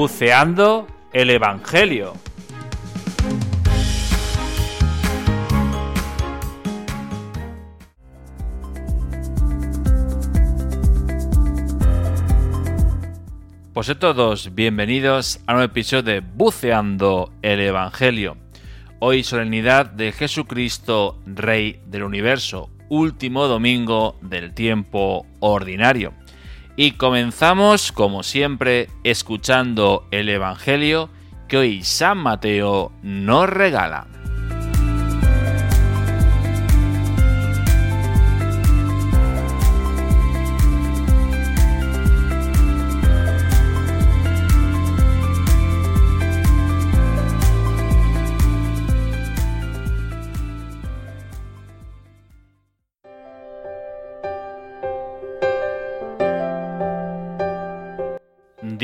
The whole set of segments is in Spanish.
Buceando el Evangelio. Pues a todos, bienvenidos a un episodio de Buceando el Evangelio. Hoy solemnidad de Jesucristo, Rey del Universo, último domingo del tiempo ordinario. Y comenzamos, como siempre, escuchando el Evangelio que hoy San Mateo nos regala.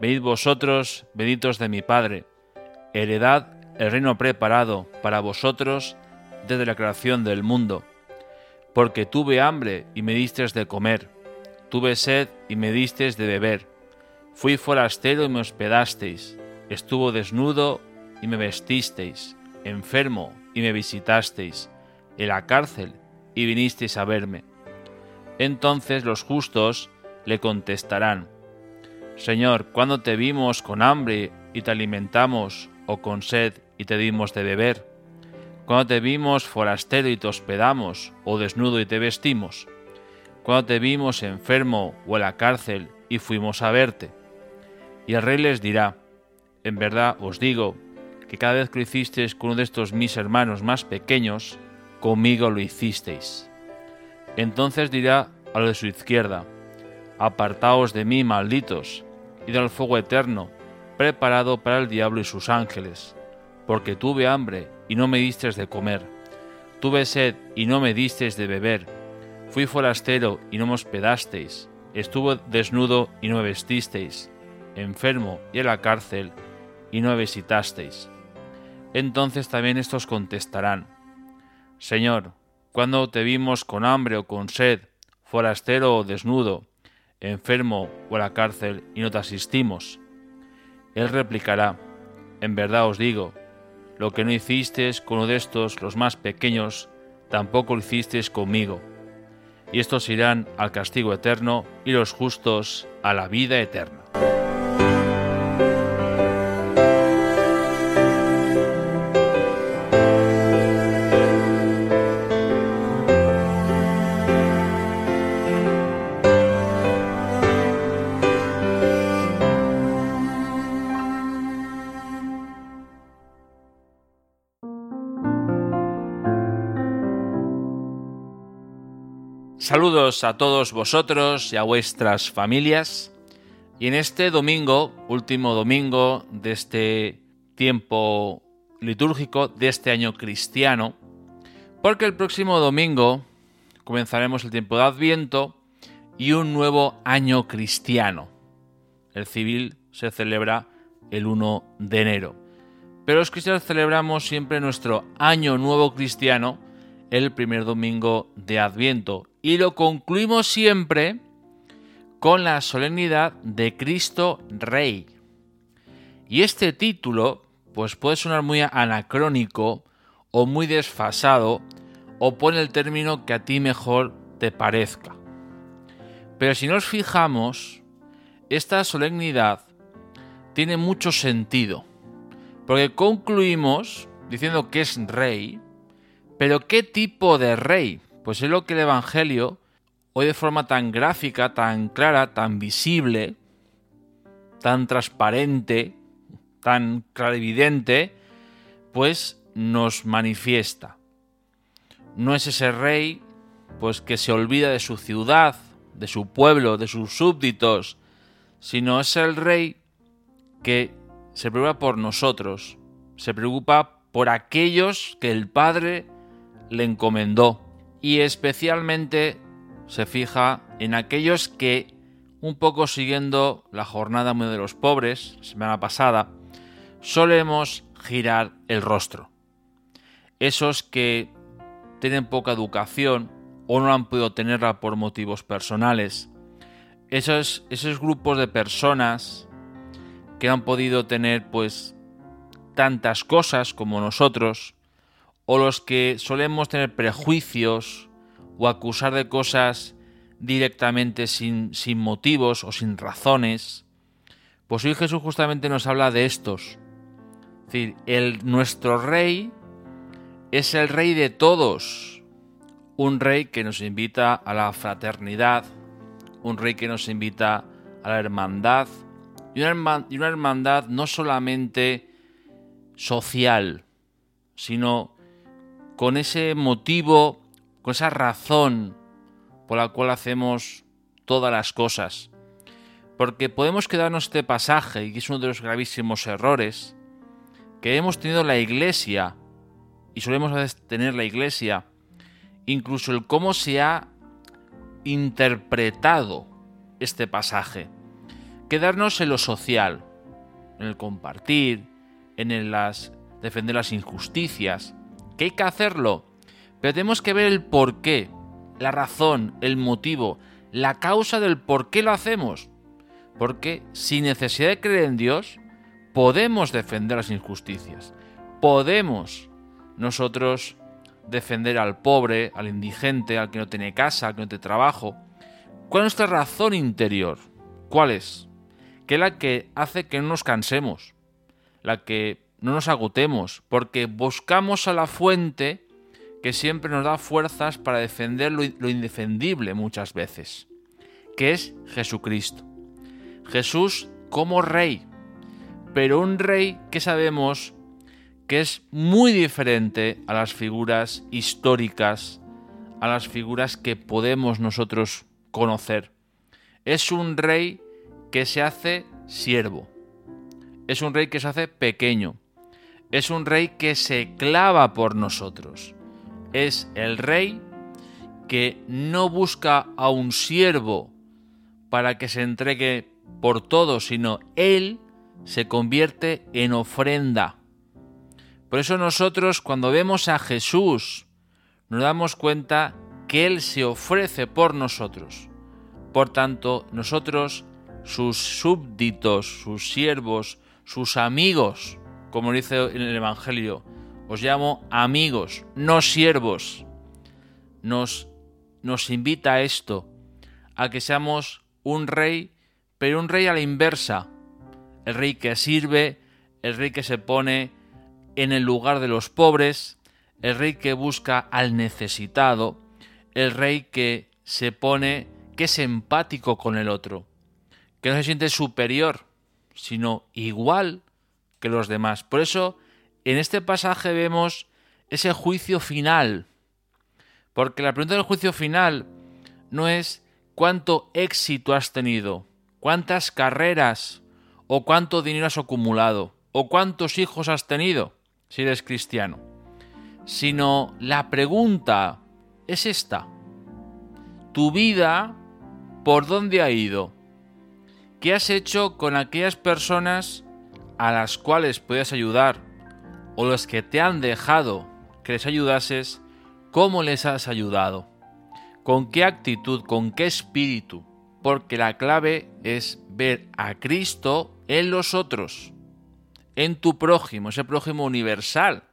Venid vosotros, benditos de mi Padre, heredad el reino preparado para vosotros desde la creación del mundo. Porque tuve hambre y me distes de comer, tuve sed y me distes de beber, fui forastero y me hospedasteis, estuvo desnudo y me vestisteis, enfermo y me visitasteis, en la cárcel y vinisteis a verme. Entonces los justos le contestarán, Señor, ¿cuándo te vimos con hambre y te alimentamos, o con sed y te dimos de beber? ¿Cuándo te vimos forastero y te hospedamos, o desnudo y te vestimos? ¿Cuándo te vimos enfermo o en la cárcel y fuimos a verte? Y el rey les dirá, en verdad os digo, que cada vez que lo hicisteis con uno de estos mis hermanos más pequeños, conmigo lo hicisteis. Entonces dirá a lo de su izquierda, Apartaos de mí, malditos, y del fuego eterno, preparado para el diablo y sus ángeles, porque tuve hambre y no me distes de comer, tuve sed y no me distes de beber, fui forastero y no me hospedasteis, estuve desnudo y no me vestisteis, enfermo y en la cárcel y no me visitasteis. Entonces también estos contestarán, Señor, cuando te vimos con hambre o con sed, forastero o desnudo, enfermo o a la cárcel y no te asistimos? Él replicará, en verdad os digo, lo que no hicisteis con uno de estos, los más pequeños, tampoco lo hicisteis conmigo. Y estos irán al castigo eterno y los justos a la vida eterna. Saludos a todos vosotros y a vuestras familias. Y en este domingo, último domingo de este tiempo litúrgico, de este año cristiano, porque el próximo domingo comenzaremos el tiempo de Adviento y un nuevo año cristiano. El civil se celebra el 1 de enero. Pero los cristianos celebramos siempre nuestro año nuevo cristiano el primer domingo de Adviento y lo concluimos siempre con la solemnidad de Cristo Rey. Y este título pues puede sonar muy anacrónico o muy desfasado o pone el término que a ti mejor te parezca. Pero si nos fijamos, esta solemnidad tiene mucho sentido, porque concluimos diciendo que es rey, pero ¿qué tipo de rey? Pues es lo que el Evangelio, hoy de forma tan gráfica, tan clara, tan visible, tan transparente, tan clarividente, pues nos manifiesta. No es ese rey pues que se olvida de su ciudad, de su pueblo, de sus súbditos, sino es el rey que se preocupa por nosotros, se preocupa por aquellos que el Padre le encomendó y especialmente se fija en aquellos que, un poco siguiendo la jornada de los pobres, semana pasada, solemos girar el rostro. Esos que tienen poca educación o no han podido tenerla por motivos personales. Esos, esos grupos de personas que han podido tener pues tantas cosas como nosotros, o los que solemos tener prejuicios o acusar de cosas directamente sin, sin motivos o sin razones, pues hoy Jesús justamente nos habla de estos. Es decir, el, nuestro rey es el rey de todos, un rey que nos invita a la fraternidad, un rey que nos invita a la hermandad, y una, hermandad no solamente social, sino con ese motivo, con esa razón por la cual hacemos todas las cosas. Porque podemos quedarnos este pasaje, y es uno de los gravísimos errores, que hemos tenido la iglesia, y solemos tener la iglesia, incluso el cómo se ha interpretado este pasaje quedarnos en lo social, en el compartir, en el las, defender las injusticias, que hay que hacerlo, pero tenemos que ver el por qué, la razón, el motivo, la causa del por qué lo hacemos. Porque sin necesidad de creer en Dios, podemos defender las injusticias, podemos nosotros defender al pobre, al indigente, al que no tiene casa, al que no tiene trabajo. ¿Cuál es nuestra razón interior? ¿Cuál es? que es la que hace que no nos cansemos, la que no nos agotemos, porque buscamos a la fuente que siempre nos da fuerzas para defender lo, indefendible muchas veces, que es Jesucristo. Jesús como rey, pero un rey que sabemos que es muy diferente a las figuras históricas, a las figuras que podemos nosotros conocer. Es un rey que se hace siervo. Es un rey que se hace pequeño. Es un rey que se clava por nosotros. Es el rey que no busca a un siervo para que se entregue por todo, sino él se convierte en ofrenda. Por eso nosotros cuando vemos a Jesús nos damos cuenta que Él se ofrece por nosotros. Por tanto, nosotros sus súbditos, sus siervos, sus amigos, como dice en el Evangelio. Os llamo amigos, no siervos. Nos, nos invita a esto, a que seamos un rey, pero un rey a la inversa. El rey que sirve, el rey que se pone en el lugar de los pobres, el rey que busca al necesitado, el rey que se pone, que es empático con el otro que no se siente superior, sino igual que los demás. Por eso, en este pasaje vemos ese juicio final. Porque la pregunta del juicio final no es cuánto éxito has tenido, cuántas carreras o cuánto dinero has acumulado o cuántos hijos has tenido si eres cristiano, sino la pregunta es esta. ¿Tu vida por dónde ha ido? ¿Qué has hecho con aquellas personas a las cuales puedes ayudar o los que te han dejado que les ayudases? ¿Cómo les has ayudado? ¿Con qué actitud? ¿Con qué espíritu? Porque la clave es ver a Cristo en los otros, en tu prójimo, ese prójimo universal,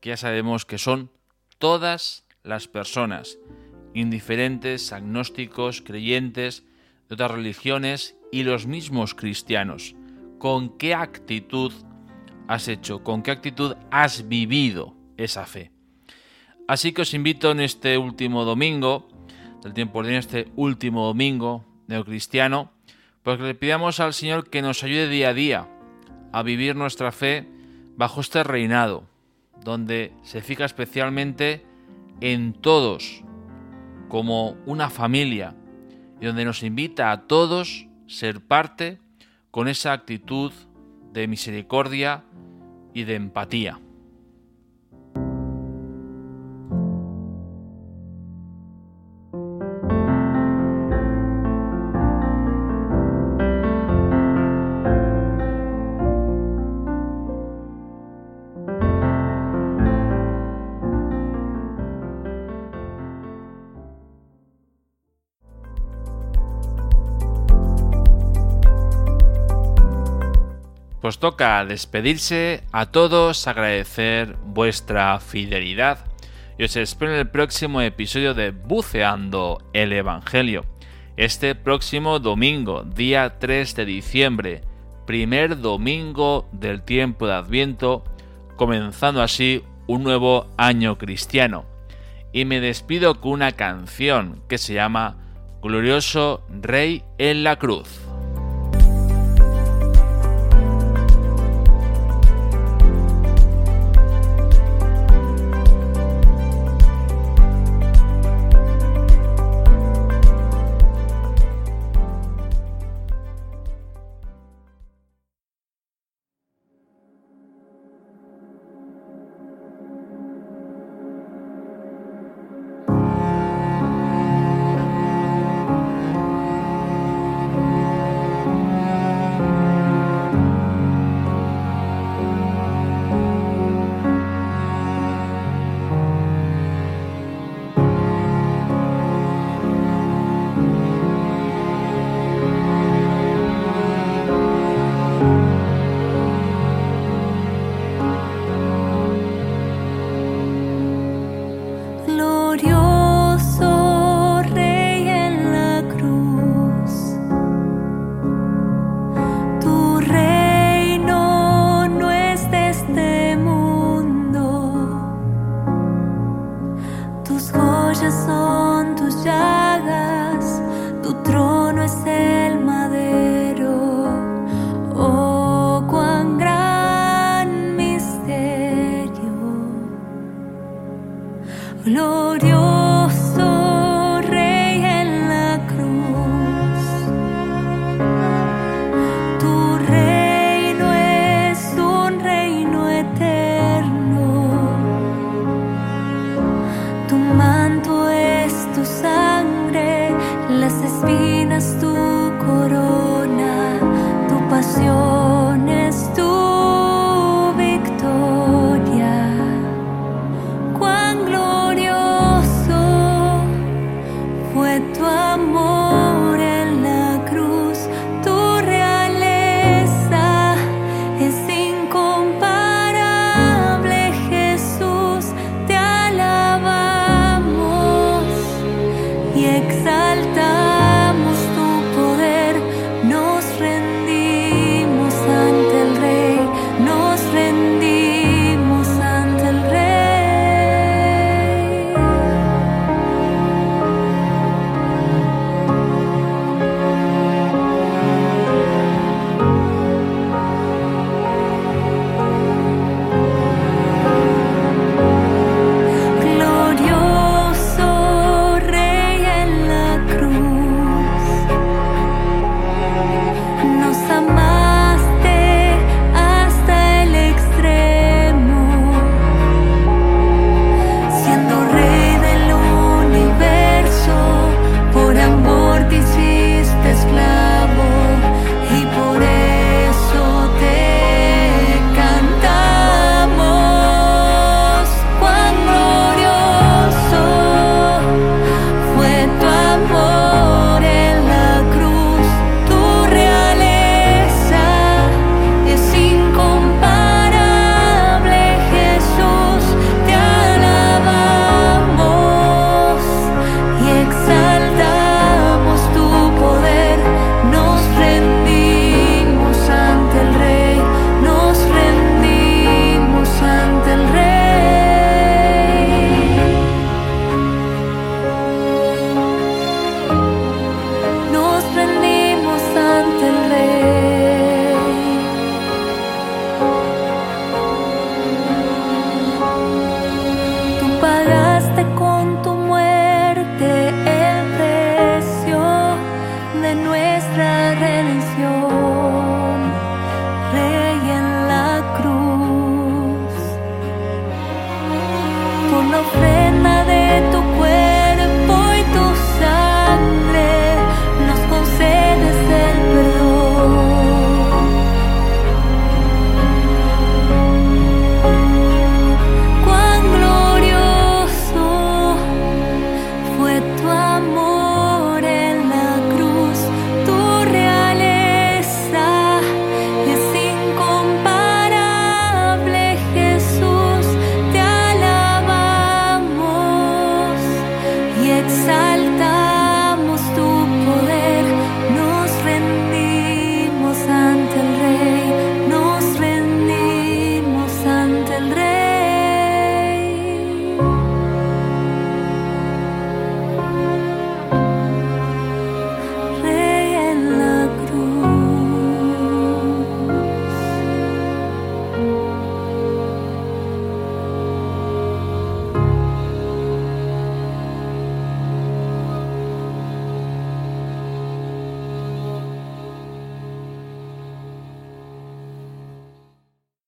que ya sabemos que son todas las personas, indiferentes, agnósticos, creyentes, de otras religiones y los mismos cristianos. ¿Con qué actitud has hecho? ¿Con qué actitud has vivido esa fe? Así que os invito en este último domingo, del tiempo de este último domingo neocristiano, pues que le pidamos al Señor que nos ayude día a día a vivir nuestra fe bajo este reinado, donde se fija especialmente en todos como una familia y donde nos invita a todos ser parte con esa actitud de misericordia y de empatía. Pues toca despedirse a todos, agradecer vuestra fidelidad y os espero en el próximo episodio de Buceando el Evangelio. Este próximo domingo, día 3 de diciembre, primer domingo del tiempo de Adviento, comenzando así un nuevo año cristiano. Y me despido con una canción que se llama Glorioso Rey en la Cruz. Tu poder, nos rendimos